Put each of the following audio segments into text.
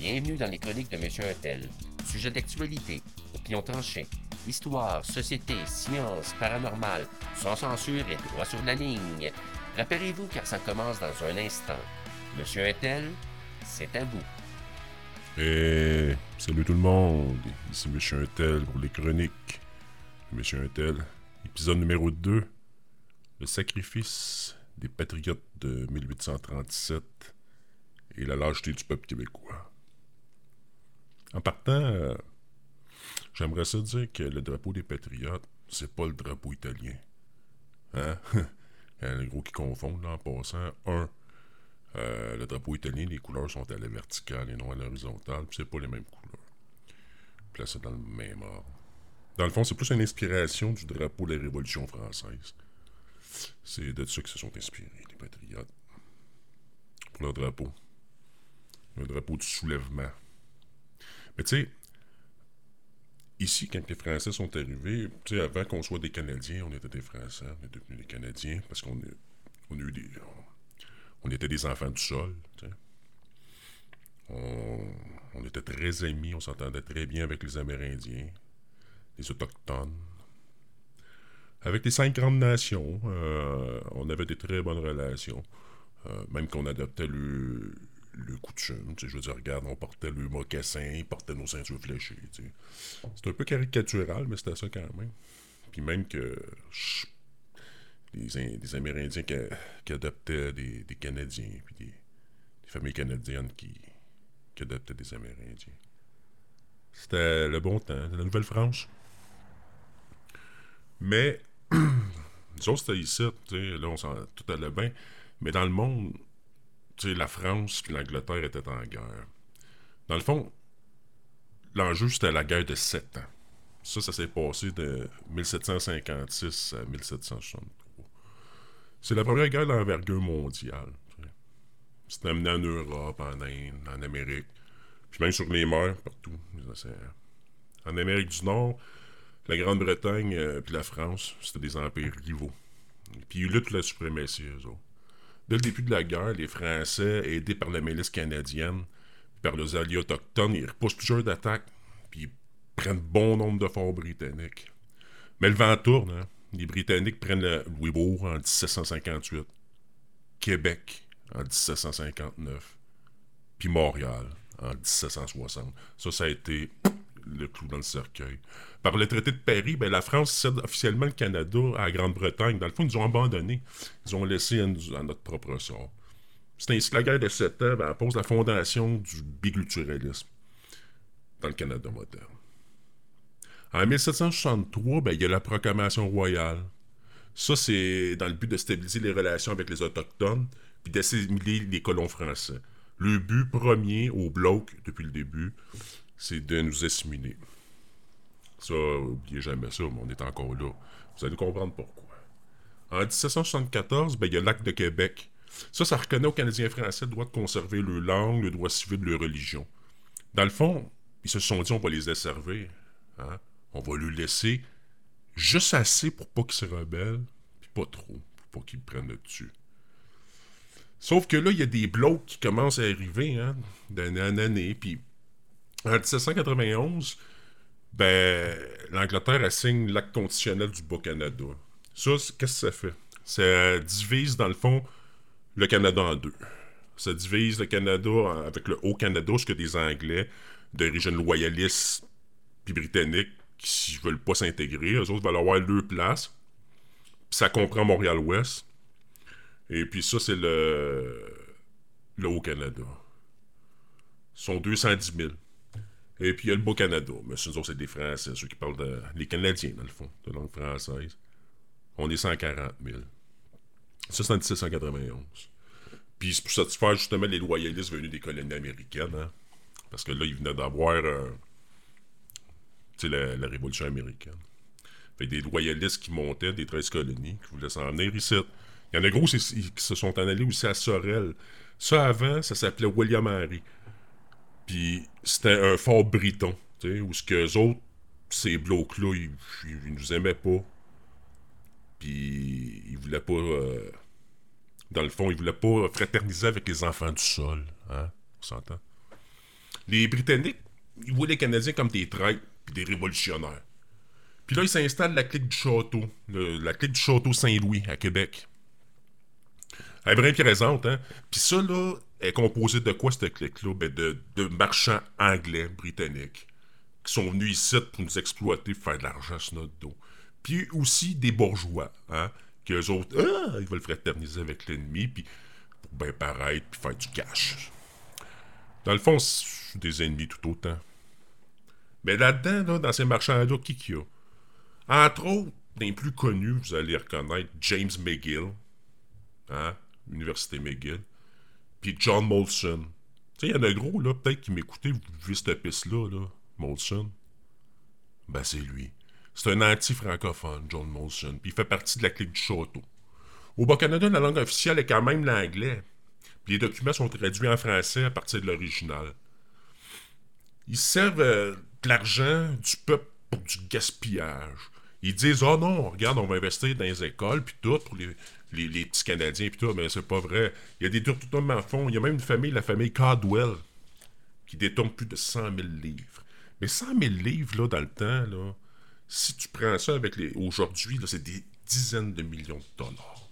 Bienvenue dans les chroniques de Monsieur Untel. Sujet d'actualité, opinion tranchée, histoire, société, science, paranormal, sans censure et droit sur la ligne. Rappelez-vous car ça commence dans un instant. Monsieur Untel, c'est à vous. Et salut tout le monde, ici Monsieur Untel pour les chroniques. Monsieur Untel, épisode numéro 2, le sacrifice des patriotes de 1837 et la lâcheté du peuple québécois. En partant, euh, j'aimerais ça dire que le drapeau des patriotes, c'est pas le drapeau italien. Hein? Il y a gros qui confondent là, en passant. Un, euh, le drapeau italien, les couleurs sont à la verticale et non à l'horizontale, puis c'est pas les mêmes couleurs. Placé dans le même ordre. Dans le fond, c'est plus une inspiration du drapeau de la Révolution française. C'est de ça qu'ils se sont inspirés, les patriotes. Pour leur drapeau. Le drapeau du soulèvement. Mais tu sais, ici, quand les Français sont arrivés, tu sais, avant qu'on soit des Canadiens, on était des Français, on est devenus des Canadiens parce qu'on on a eu des. On, était des enfants du sol, tu sais. On, on était très amis, on s'entendait très bien avec les Amérindiens, les Autochtones. Avec les cinq grandes nations, euh, on avait des très bonnes relations. Euh, même qu'on adoptait le, le coutume. Je veux dire, regarde, on portait le mocassin, on portait nos ceintures fléchées. C'est un peu caricatural, mais c'était ça quand même. Puis même que des, des Amérindiens qui, adoptaient des, Canadiens, puis des, familles canadiennes qui, qui adoptaient des Amérindiens. C'était le bon temps, la Nouvelle-France. Mais, autres, c'était ici, là, on s'en, tout allait bien. Mais dans le monde, la France et l'Angleterre étaient en guerre. Dans le fond, l'enjeu, c'était la guerre de 7 ans. Ça, ça s'est passé de 1756 à 1763. C'est la première guerre d'envergure mondiale. C'était amené en Europe, en Inde, en Amérique, puis même sur les mers, partout. En Amérique du Nord, la Grande-Bretagne euh, puis la France, c'était des empires rivaux. Puis ils luttent la suprématie, eux autres. Dès le début de la guerre, les Français, aidés par la milice canadienne, par les alliés autochtones, ils repoussent plusieurs d'attaques, puis ils prennent bon nombre de forts britanniques. Mais le vent tourne, hein? Les Britanniques prennent le Louisbourg en 1758, Québec en 1759, puis Montréal en 1760. Ça, ça a été le clou dans le cercueil. Par le traité de Paris, ben, la France cède officiellement le Canada à la Grande-Bretagne. Dans le fond, ils nous ont abandonnés. Ils ont laissé à, notre propre sort. C'est ainsi que la guerre de Sept ans ben, pose la fondation du biculturalisme dans le Canada moderne. En 1763, ben, il y a la proclamation royale. Ça, c'est dans le but de stabiliser les relations avec les Autochtones puis d'assimiler les colons français. Le but premier au bloc, depuis le début, c'est de nous assimiler. Ça, oubliez jamais ça, mais on est encore là. Vous allez comprendre pourquoi. En 1774, ben, il y a l'acte de Québec. Ça, ça reconnaît aux Canadiens français le droit de conserver leur langue, le droit civil, leur religion. Dans le fond, ils se sont dit on va les desservir. Hein? On va lui laisser juste assez pour pas qu'ils se rebellent, puis pas trop, pour pas qu'ils prennent le dessus. Sauf que là, il y a des blocs qui commencent à arriver, hein, d'année en année, puis en 1791, ben, l'Angleterre assigne l'acte constitutionnel du Bas-Canada. Ça, qu'est-ce que ça fait? Ça divise, dans le fond, le Canada en deux. Ça divise le Canada avec le Haut-Canada, ce que des Anglais d'origine loyaliste puis britannique qui veulent pas s'intégrer. Eux autres veulent avoir deux places. Ça comprend Montréal-Ouest. Et puis ça, c'est le, le Haut-Canada. Ils sont 210 000. Et puis il y a le Beau-Canada. Mais ce c'est des Français, ceux qui parlent de. Les Canadiens, dans le fond, de langue française. On est 140 000. Ça, c'est en 1791. Puis c'est pour satisfaire justement les loyalistes venus des colonies américaines. Hein? Parce que là, ils venaient d'avoir. Euh, sais, la, Révolution américaine. Fait des loyalistes qui montaient des 13 colonies, qui voulaient s'en venir ici. Il y en a gros qui se sont en allés aussi à Sorel. Ça, avant, ça s'appelait William Henry. Puis c'était un fort briton, tu sais, où ce que les autres, ces blocs-là, ils, nous aimaient pas. Puis ils voulaient pas. Euh, dans le fond, ils voulaient pas fraterniser avec les enfants du sol. Hein? On s'entend? les Britanniques, ils voient les Canadiens comme des traîtres puis des révolutionnaires. Puis là, ils s'installent la clique du château, la clique du château Saint-Louis à Québec. Elle est bien présente, hein? Puis ça, là, est composé de quoi, cette clique-là? Ben de, marchands anglais, britanniques, qui sont venus ici pour nous exploiter, faire de l'argent sur notre dos. Puis aussi des bourgeois, hein? Que eux autres, ah, ils veulent fraterniser avec l'ennemi, puis pour bien paraître, puis faire du cash. Dans le fond, c'est des ennemis tout autant. Mais là-dedans, là, dans ces marchands-là, qui qu'il y a? Entre autres, les plus connus, vous allez reconnaître James McGill, hein? Université McGill, puis John Molson. Tu sais, il y en a gros, là, peut-être qui m'écoutaient, vous vivez cette piste-là, là, Molson. Ben, c'est lui. C'est un anti-francophone, John Molson, puis il fait partie de la clique du château. Au Bas-Canada, la langue officielle est quand même l'anglais, puis les documents sont traduits en français à partir de l'original. Ils servent euh, de l'argent du peuple pour du gaspillage. Ils disent Oh non, regarde, on va investir dans les écoles, puis tout, pour les, les, petits Canadiens, puis tout, mais c'est pas vrai. Il y a des détournements à fond. Il y a même une famille, la famille Caldwell, qui détourne plus de 100 000 livres. Mais 100 000 livres, là, dans le temps, là, si tu prends ça avec les. Aujourd'hui, c'est des dizaines de millions de dollars.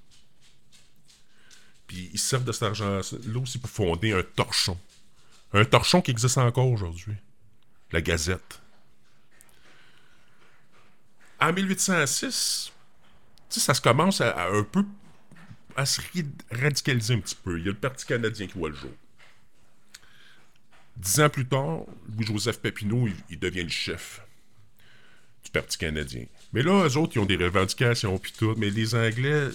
Puis ils servent de cet argent-là aussi pour fonder un torchon. Un torchon qui existe encore aujourd'hui. La Gazette. En 1806, ça se commence à, un peu à se radicaliser un petit peu. Il y a le Parti canadien qui voit le jour. Dix ans plus tard, Louis-Joseph Papineau, il, devient le chef du Parti canadien. Mais là, eux autres, ils ont des revendications, puis tout. Mais les Anglais,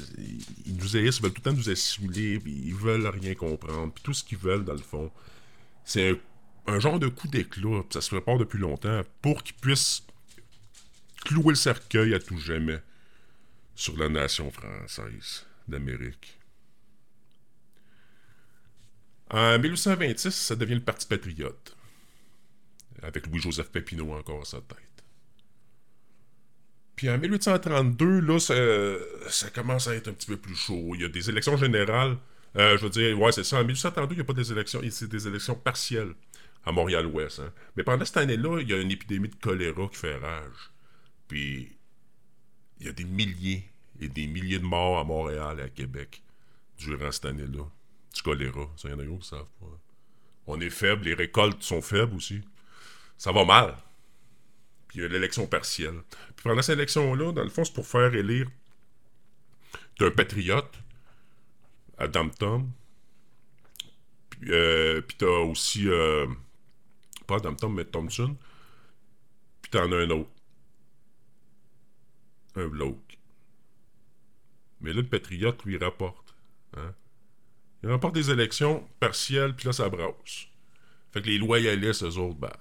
ils nous haïssent, ils veulent tout le temps nous assimiler, puis ils veulent rien comprendre. Puis tout ce qu'ils veulent, dans le fond, c'est un, genre de coup d'éclat, ça se prépare depuis longtemps, pour qu'ils puissent clouer le cercueil à tout jamais sur la nation française d'Amérique. En 1826, ça devient le Parti patriote, avec Louis-Joseph Pépineau encore à sa tête. Puis en 1832, là, ça, commence à être un petit peu plus chaud. Il y a des élections générales. Euh, je veux dire, ouais, c'est ça. En 1832, il n'y a pas des élections, c'est des élections partielles à Montréal-Ouest. Hein. Mais pendant cette année-là, il y a une épidémie de choléra qui fait rage. Puis il y a des milliers et des milliers de morts à Montréal et à Québec durant cette année-là. Du choléra, ça, y en a qui savent pas. On est faible, les récoltes sont faibles aussi. Ça va mal. Puis il y a l'élection partielle. Puis pendant cette élection-là, dans le fond, c'est pour faire élire un patriote, Adam Tom. Puis, euh, puis t'as aussi, euh, pas Tom, mais Thompson. Puis t'en as un autre. Un bloke. Mais là, le patriote lui rapporte. Hein? Il remporte des élections partielles, puis là, ça brasse. Fait que les loyalistes, eux autres, ben,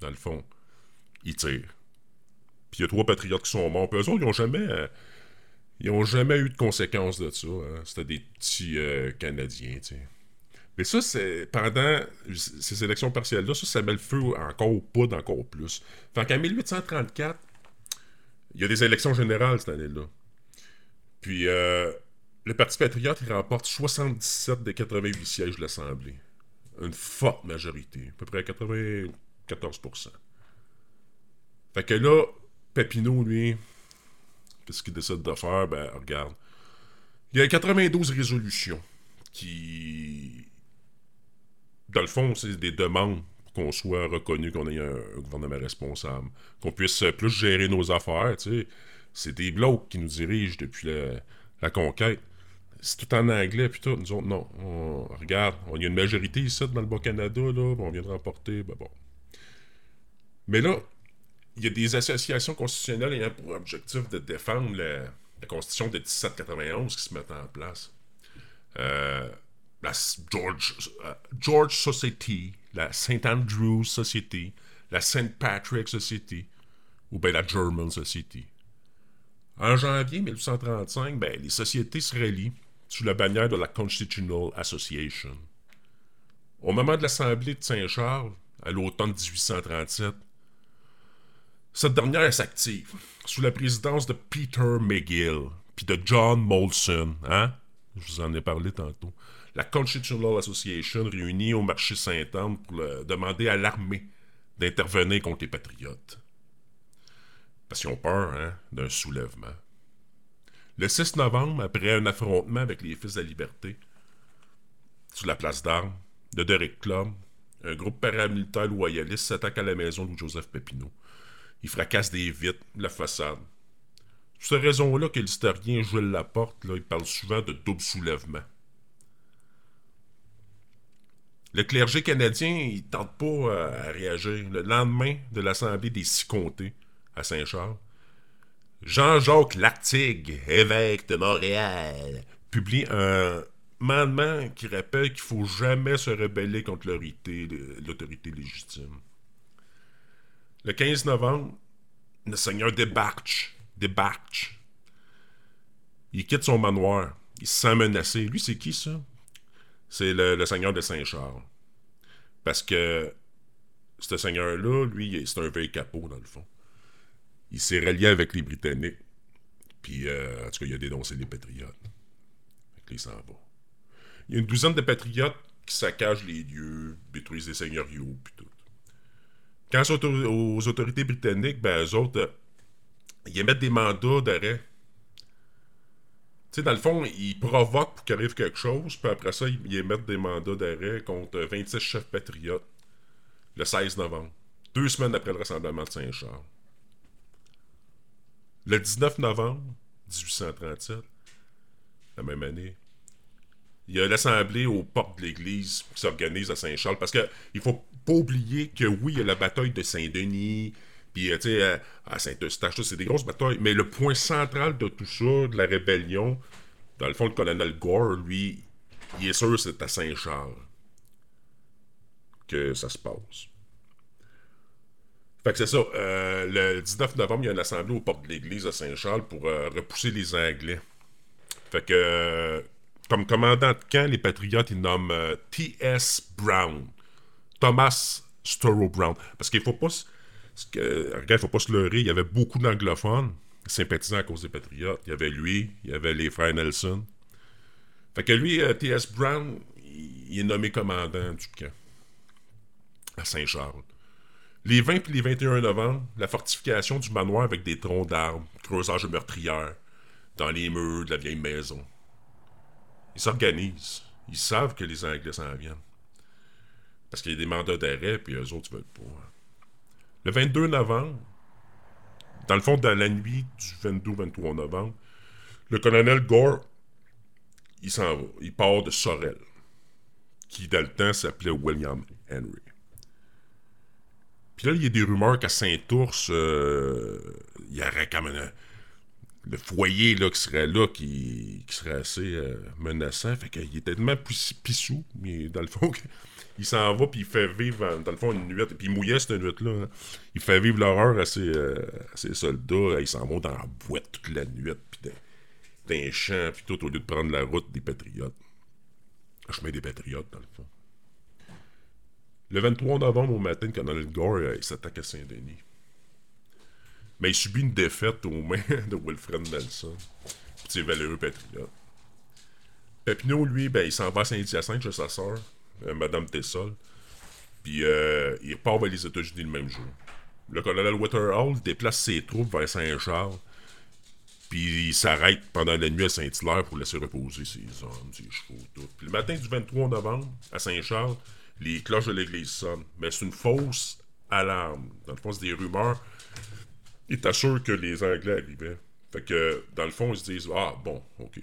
dans le fond, ils tirent. Puis il y a trois patriotes qui sont morts. Puis eux autres, ils ont jamais... Euh, jamais eu de conséquences de ça. Hein. C'était des petits euh, Canadiens, tu sais. Mais ça, c'est pendant ces élections partielles-là, ça, ça met le feu encore au poudre encore plus. Fait qu'en 1834, il y a des élections générales cette année-là. Puis euh, le Parti patriote, remporte 77 des 88 sièges de l'Assemblée. Une forte majorité, à peu près 94%. Fait que là, Papineau, lui, qu'est-ce qu'il décide de faire? Ben, regarde. Il y a 92 résolutions qui. Dans le fond, c'est des demandes pour qu'on soit reconnu, qu'on ait un, gouvernement responsable, qu'on puisse plus gérer nos affaires, tu sais c'est des blocs qui nous dirigent depuis la, conquête. C'est tout en anglais, puis tout. Nous autres, non. On, regarde, on y a une majorité ici dans le Bas-Canada, on vient de remporter, ben bon. Mais là, il y a des associations constitutionnelles ayant pour objectif de défendre la, Constitution de 1791 qui se mettent en place. Euh, la George, euh, George Society, la St. Andrews Society, la St. Patrick Society, ou bien la German Society. En janvier 1835, ben, les sociétés se relient sous la bannière de la Constitutional Association. Au moment de l'Assemblée de Saint-Charles, à l'automne 1837, cette dernière s'active sous la présidence de Peter McGill puis de John Molson, hein? Je vous en ai parlé tantôt. la Constitutional Association réunie au marché Saint-Anne pour demander à l'armée d'intervenir contre les patriotes. Parce qu'ils ont peur hein, d'un soulèvement. Le 6 novembre, après un affrontement avec les Fils de la Liberté, sur la place d'armes de Derek Club, un groupe paramilitaire loyaliste s'attaque à la maison de Joseph Papineau. Il fracasse des vitres, la façade. C'est cette raison-là que l'historien Jules Laporte là, il parle souvent de double soulèvement. Le clergé canadien, il tente pas euh, à réagir. Le lendemain de l'Assemblée des Six Comtés à Saint-Charles, Jean-Jacques Lartigue, évêque de Montréal, publie un mandement qui rappelle qu'il faut jamais se rebeller contre l'autorité légitime. Le 15 novembre, le seigneur débarque. Débarque. Il quitte son manoir. Il se sent menacé. Lui, c'est qui ça? C'est le, seigneur de Saint-Charles. Parce que ce seigneur-là, lui, c'est un vieil capot, dans le fond. Il s'est rallié avec les Britanniques. Puis, euh, en tout cas, il a dénoncé les patriotes. Fait s'en va. Il y a une douzaine de patriotes qui saccagent les lieux, détruisent les seigneuriaux, puis tout. Quand aux autorités britanniques, ben, eux autres, euh, ils émettent des mandats d'arrêt. Tu sais, dans le fond, ils provoquent pour qu'il arrive quelque chose, puis après ça, ils émettent des mandats d'arrêt contre 26 chefs patriotes le 16 novembre, deux semaines après le rassemblement de Saint-Charles. Le 19 novembre 1837, la même année, il y a l'assemblée aux portes de l'église qui s'organise à Saint-Charles. Parce qu'il ne faut pas oublier que oui, il y a la bataille de Saint-Denis, puis euh, tu sais, à Saint-Eustache, c'est des grosses batailles. Mais le point central de tout ça, de la rébellion, dans le fond, le colonel Gore, lui, il est sûr que c'est à Saint-Charles que ça se passe. Fait que c'est ça. Euh, le 19 novembre, il y a une assemblée aux portes de l'église à Saint-Charles pour euh, repousser les Anglais. Fait que comme commandant de camp, les Patriotes, ils nomment euh, T.S. Brown. Thomas Storrow Brown. Parce qu'il faut pas il faut pas se leurrer, il y avait beaucoup d'anglophones sympathisant à cause des Patriotes. Il y avait lui, il y avait les frères Nelson. Fait que lui, euh, T.S. Brown, il est nommé commandant du camp à Saint-Charles. Les 20 et les 21 novembre, la fortification du manoir avec des troncs d'arbres, creusage de meurtrières, dans les murs de la vieille maison. Ils s'organisent. Ils savent que les Anglais s'en viennent. Parce qu'il y a des mandats d'arrêt, puis eux autres, ils veulent pas. Le 22 novembre, dans le fond, dans la nuit du 22-23 novembre, le colonel Gore, il s'en va. Il part de Sorel, qui dans le temps s'appelait William Henry. Puis là, il y a des rumeurs qu'à Saint-Ours, euh, il y aurait comme un, le foyer là, qui serait là, qui, serait assez euh, menaçant. Fait qu'il est tellement pissou, mais dans le fond, il s'en va, puis il fait vivre, dans le fond, une nuit. Puis il mouillait cette nuit-là. Hein. Il fait vivre l'horreur à, ses, euh, soldats. Ils s'en vont dans la boîte toute la nuit, puis dans, un champ, puis tout, au lieu de prendre la route des patriotes. Le chemin des patriotes, dans le fond. Le 23 novembre au matin, le colonel Gore, euh, s'attaque à Saint-Denis. Mais il subit une défaite aux mains de Wilfred Nelson. Petit valeureux patriote. Papineau, lui, ben, il s'en va à Saint-Hyacinthe chez sa sœur, euh, Madame Tessol. Puis euh, il part vers les États-Unis le même jour. Le colonel Waterhall déplace ses troupes vers Saint-Charles. Puis il s'arrête pendant la nuit à Saint-Hilaire pour laisser reposer ses hommes, ses chevaux, tout. Puis le matin du 23 novembre, à Saint-Charles, les cloches de l'église sonnent. Mais c'est une fausse alarme. Dans le fond, c'est des rumeurs il était sûr que les Anglais arrivaient. Fait que, dans le fond, ils se disent Ah, bon, ok.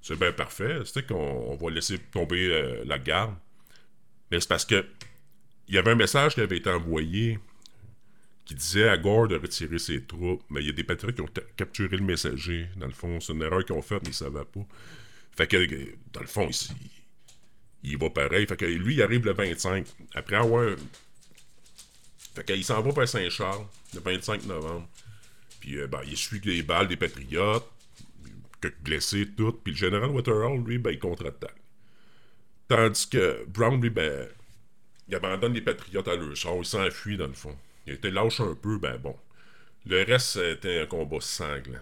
C'est bien parfait. C'était qu'on va laisser tomber euh, la garde. Mais c'est parce que il y avait un message qui avait été envoyé qui disait à Gore de retirer ses troupes. Mais il y a des patriotes qui ont capturé le messager. Dans le fond, c'est une erreur qu'ils ont faite, mais ils ne savaient pas. Fait que, dans le fond, il, il va pareil. Fait que lui, il arrive le 25. Après avoir fait qu'il s'en va vers Saint-Charles le 25 novembre. Puis euh, ben, il suit les balles des Patriotes, quelques blessés, tout. Puis le général Waterhall, lui, ben, il contre-attaque. Tandis que Brown, lui, ben, il abandonne les Patriotes à leur sort. Il s'enfuit, dans le fond. Il était lâche un peu, ben bon. Le reste, c'était un combat sanglant.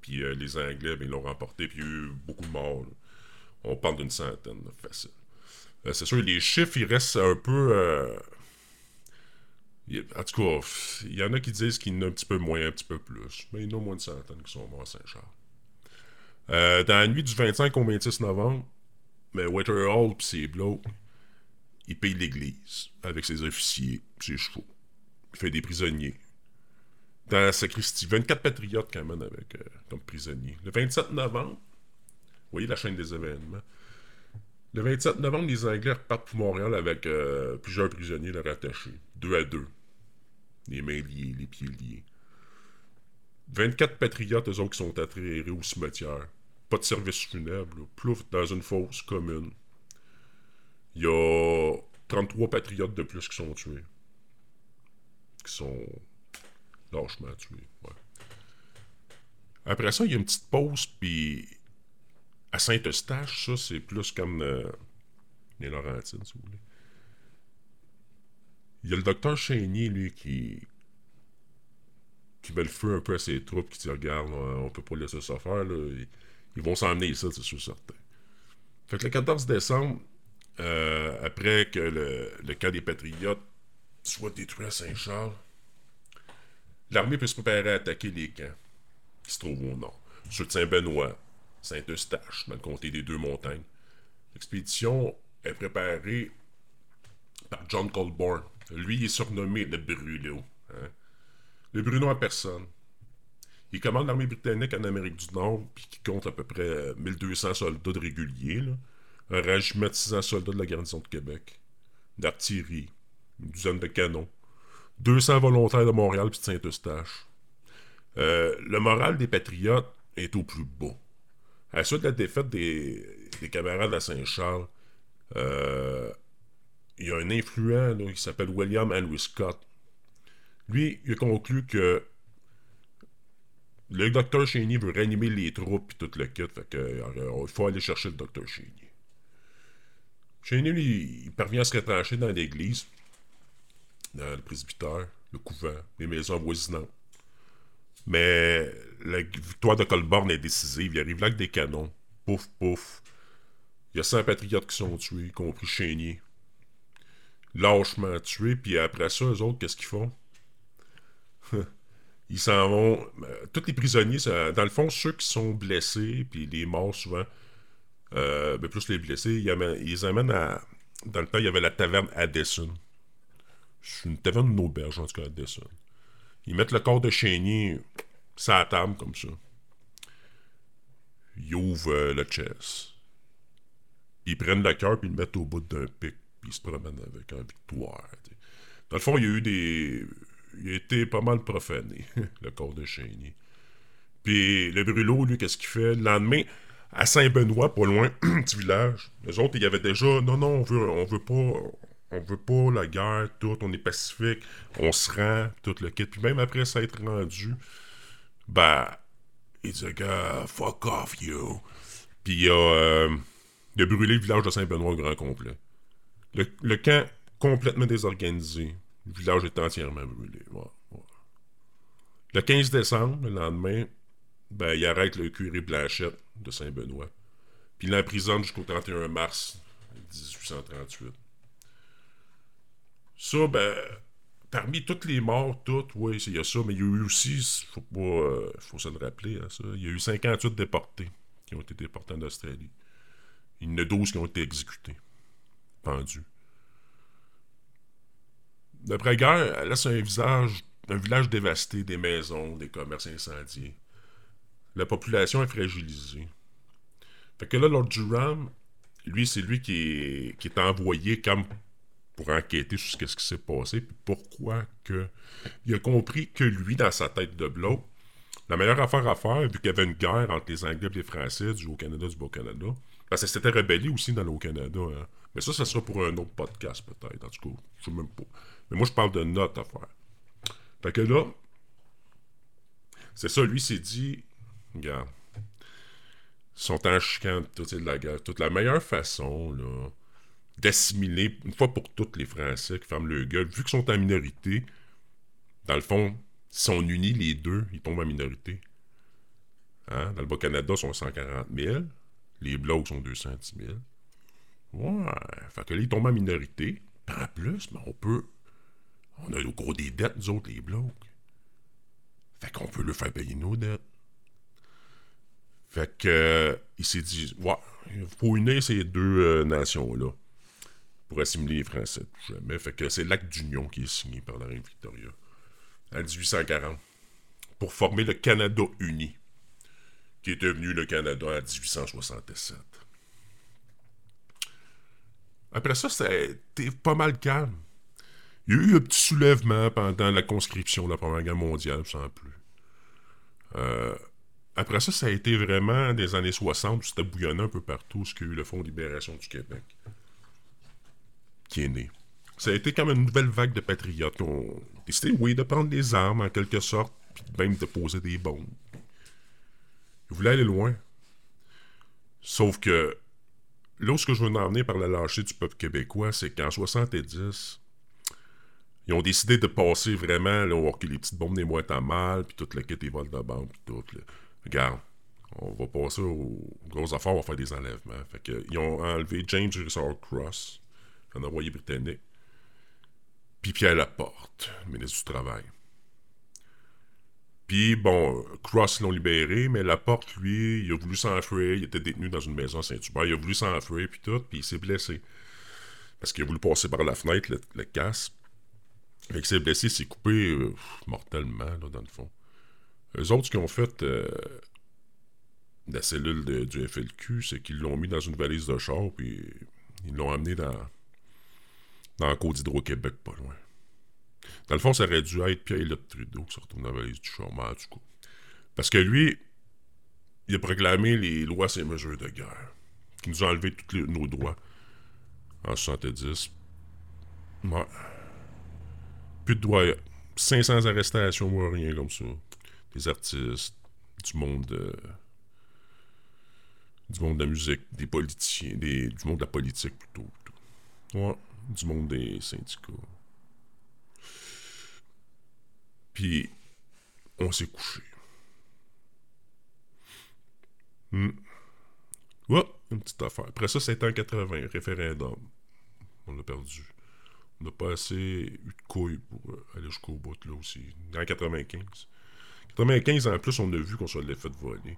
Puis euh, les Anglais, ben, ils l'ont remporté, puis il y a eu beaucoup de morts. On parle d'une centaine, facile. Euh, c'est sûr, les chiffres, ils restent un peu. Euh, en tout cas, il y en a qui disent qu'il y en a un petit peu moins, un petit peu plus. Mais il y en a moins une centaine qui sont morts à Saint-Charles. Euh, dans la nuit du 25 au 26 novembre, mais Waterhall et ses blocs, il paye l'église avec ses officiers, ses chevaux. Il fait des prisonniers. Dans la sacristie, 24 patriotes quand même avec, comme prisonniers. Le 27 novembre, vous voyez la chaîne des événements. Le 27 novembre, les Anglais repartent pour Montréal avec euh, plusieurs prisonniers leur attachés, deux à deux. Les mains liées, les pieds liés. 24 patriotes, eux autres, qui sont atterrés au cimetière. Pas de service funèbre, plouf dans une fosse commune. Il y a 33 patriotes de plus qui sont tués. Qui sont lâchement tués. Après ça, il y a une petite pause, puis à Saint-Eustache, ça, c'est plus comme euh, les Laurentides, si vous voulez. Il y a le docteur Chénier, lui, qui qui met le feu un peu à ses troupes, qui dit Regarde, on peut pas laisser ça faire. Ils, vont s'emmener ça, c'est sûr certain. Fait que le 14 décembre, euh, après que le camp des Patriotes soit détruit à Saint-Charles, l'armée peut se préparer à attaquer les camps qui se trouvent au nord. Sur Saint-Benoît, Saint-Eustache, dans le comté des Deux-Montagnes. L'expédition est préparée par John Colborne. Lui, est surnommé le Bruno. Hein. Le Bruno à personne. Il commande l'armée britannique en Amérique du Nord, puis qui compte à peu près 1200 soldats de réguliers, un régiment de 600 soldats de la garnison de Québec, d'artillerie, une douzaine de canons, 200 volontaires de Montréal puis de Saint-Eustache. Euh, le moral des patriotes est au plus bas. À la suite de la défaite des, camarades à Saint-Charles, euh, il y a un influent qui s'appelle William Henry Scott. Lui, il a conclu que le docteur Chénier veut réanimer les troupes et tout le kit, fait que, euh, il faut aller chercher le docteur Chénier. Chénier, lui, il parvient à se retrancher dans l'église, dans le presbytère, le couvent, les maisons avoisinantes. Mais la victoire de Colborne est décisive. Il arrive là avec des canons. Pouf, pouf. Il y a 100 patriotes qui sont tués, y compris Chénier. Lâchement tués, puis après ça, eux autres, qu'est-ce qu'ils font? Ils s'en vont. Euh, tous les prisonniers, dans le fond, ceux qui sont blessés, puis les morts souvent, euh, ben, plus les blessés, ils, les amènent à. Dans le temps, il y avait la taverne Addison. C'est une taverne d'auberge, en tout cas, Addison. Ils mettent le corps de Chénier sur la comme ça. Ils ouvrent euh, le chest. Ils prennent le cœur puis ils le mettent au bout d'un pic. Puis ils se promènent avec un victoire. Dans le fond, il y a eu des. Il a été pas mal profané, le corps de Chénier. Puis le brûlot, lui, qu'est-ce qu'il fait? Le lendemain, à Saint-Benoît, pas loin, petit village, les autres, il y avait déjà. Non, non, on veut, on veut pas on veut pas la guerre, tout, on est pacifique, on se rend, tout le kit. Puis même après ça être rendu, bah, il dit, gars, fuck off, you. Puis il a, euh, il a brûlé le village de Saint-Benoît au grand complet. Le, camp complètement désorganisé. Le village est entièrement brûlé. Le 15 décembre, le lendemain, ben, il arrête le curé Blanchette de Saint-Benoît. Puis il l'emprisonne jusqu'au 31 mars 1838. Ça, ben, parmi toutes les morts, toutes, oui, il y a ça, mais il y a eu aussi, faut euh, faut se le rappeler, hein, ça, il y a eu 58 déportés qui ont été déportés en Australie. Il y en a 12 qui ont été exécutés, pendus. L'après-guerre, là, c'est un visage, un village dévasté, des maisons, des commerces incendiés. La population est fragilisée. Fait que là, Lord Durham, lui, c'est lui qui qui est envoyé comme pour enquêter sur ce qui s'est passé, puis pourquoi que. Il a compris que lui, dans sa tête de bloc, la meilleure affaire à faire, vu qu'il y avait une guerre entre les Anglais et les Français, du Haut-Canada, du Bas-Canada, parce que c'était rebellé aussi dans le Haut-Canada. Hein. Mais ça, ça sera pour un autre podcast, peut-être. En tout cas, je sais même pas. Mais moi, je parle de notre affaire. Fait que là, c'est ça, lui s'est dit, regarde, ils sont en chicane toute la guerre. Toute la meilleure façon, là, d'assimiler une fois pour toutes les Français qui ferment le gueule, vu qu'ils sont en minorité, dans le fond, si sont unis les deux, ils tombent en minorité. Hein? Dans le Bas-Canada, ils sont 140 000. Les blocs sont 210 000. Ouais. Fait que là, ils tombent en minorité. en plus, mais on peut. On a le gros des dettes, nous autres, les blocs. Fait qu'on peut le faire payer nos dettes. Fait que. Euh, s'est dit, ouais, il faut unir ces deux euh, nations-là pour assimiler les Français. Jamais. Fait que c'est l'acte d'union qui est signé par la reine Victoria en 1840 pour former le Canada uni, qui est devenu le Canada en 1867. Après ça, c'était pas mal calme. Il y a eu un petit soulèvement pendant la conscription de la Première Guerre mondiale, sans plus. Euh, après ça, ça a été vraiment des années 60, c'était bouillonnant un peu partout, ce qu'il y a eu le Fonds de libération du Québec, qui est né. Ça a été comme une nouvelle vague de patriotes qui ont décidé, oui, de prendre des armes en quelque sorte, puis même de poser des bombes. Ils voulaient aller loin. Sauf que là où ce que je veux en emmener par la lâcheté du peuple québécois, c'est qu'en 70, ils ont décidé de passer vraiment, là, que les petites bombes des moites à mal, puis toute la quête des vols de banque, puis tout. Regarde, on va passer aux grosses affaires, on va faire des enlèvements. Fait que, ils ont enlevé James Richard Cross, un envoyé britannique, puis Pierre Laporte, ministre du Travail. Puis, bon, Cross l'ont libéré, mais Laporte, lui, il a voulu s'enfuir. Il était détenu dans une maison à Saint-Hubert. Il a voulu s'enfuir, puis tout, puis il s'est blessé. Parce qu'il a voulu passer par la fenêtre, le, le casse. Fait s'est blessé, s'est coupé euh, mortellement, là, dans le fond. Eux autres, ce qu'ils ont fait euh, la cellule du FLQ, c'est qu'ils l'ont mis dans une valise de char, puis ils l'ont amené dans, dans la côte d'Hydro-Québec, pas loin. Dans le fond, ça aurait dû être Pierre-Éliott Trudeau qui se retrouve dans la valise du chômage, du coup. Parce que lui, il a proclamé les lois et mesures de guerre, qui nous ont enlevé tous nos droits en 70. Ouais. Plus de droits. 500 arrestations ou rien comme ça. Des artistes, du monde. Euh, du monde de la musique, des politiciens, du monde de la politique plutôt. Ouais, du monde des syndicats. Puis, on s'est couché. Hmm. une petite affaire. Après ça, c'était en 80, référendum. On l'a perdu. On n'a pas assez eu de couilles pour euh, aller jusqu'au bout là aussi. En 95. 95, en plus, on a vu qu'on se l'ait fait voler.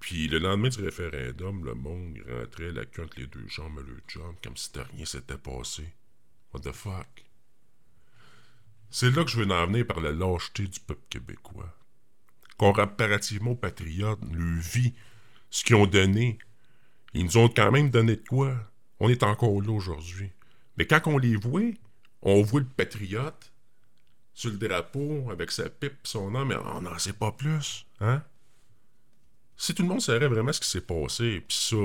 Puis le lendemain du référendum, le monde rentrait la queue entre les deux jambes le job, comme si rien s'était passé. What the fuck? C'est là que je veux en venir par la lâcheté du peuple québécois. Comparativement aux patriotes, le vie, ce qu'ils ont donné, ils nous ont quand même donné de quoi. On est encore là aujourd'hui. Mais quand on les voit, on voit le patriote sur le drapeau avec sa pipe son nom, mais on n'en sait pas plus. Hein? Si tout le monde savait vraiment ce qui s'est passé, puis ça,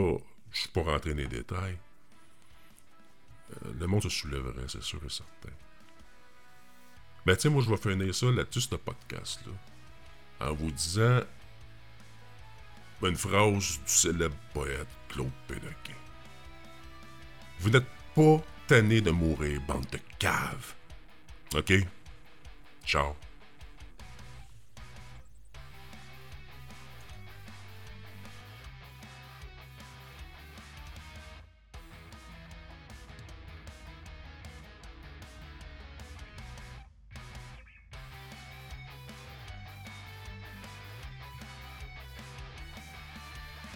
je suis pas rentré dans les détails, euh, le monde se soulèverait, c'est sûr et certain. Ben, sais, moi, je vais finir ça là-dessus, ce podcast-là, en vous disant une phrase du célèbre poète Claude Péloquin. Vous n'êtes pas tanné de mourir, bande de caves. OK? Ciao.